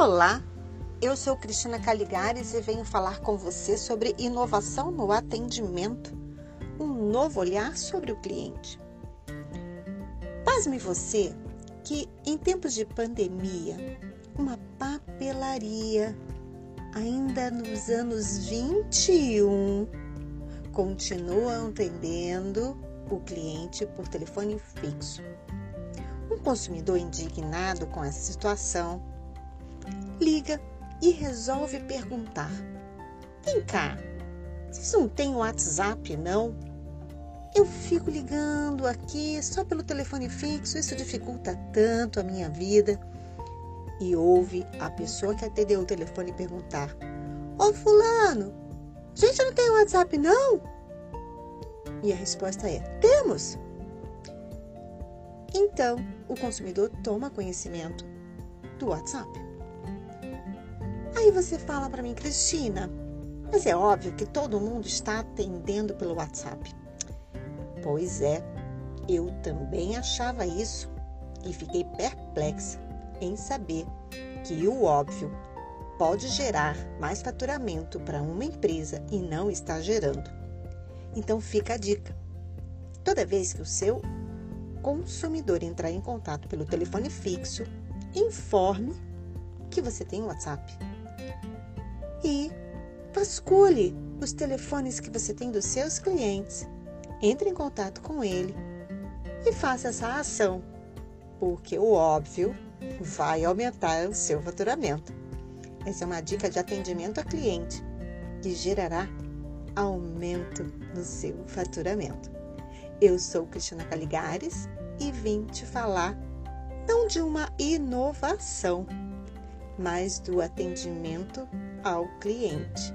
Olá, eu sou Cristina Caligares e venho falar com você sobre inovação no atendimento, um novo olhar sobre o cliente. Pasme você que em tempos de pandemia, uma papelaria, ainda nos anos 21, continua atendendo o cliente por telefone fixo. Um consumidor indignado com essa situação liga e resolve perguntar: Vem cá, vocês não têm WhatsApp, não? Eu fico ligando aqui só pelo telefone fixo, isso dificulta tanto a minha vida. E ouve a pessoa que atendeu o telefone perguntar: Ô Fulano, gente não tem WhatsApp, não? E a resposta é: Temos. Então, o consumidor toma conhecimento do WhatsApp. Aí você fala para mim, Cristina, mas é óbvio que todo mundo está atendendo pelo WhatsApp. Pois é, eu também achava isso e fiquei perplexa em saber que o óbvio pode gerar mais faturamento para uma empresa e não está gerando. Então fica a dica. Toda vez que o seu consumidor entrar em contato pelo telefone fixo, informe que você tem WhatsApp. E vasculhe os telefones que você tem dos seus clientes. Entre em contato com ele e faça essa ação, porque o óbvio vai aumentar o seu faturamento. Essa é uma dica de atendimento a cliente que gerará aumento no seu faturamento. Eu sou Cristina Caligares e vim te falar não de uma inovação, mas do atendimento ao cliente.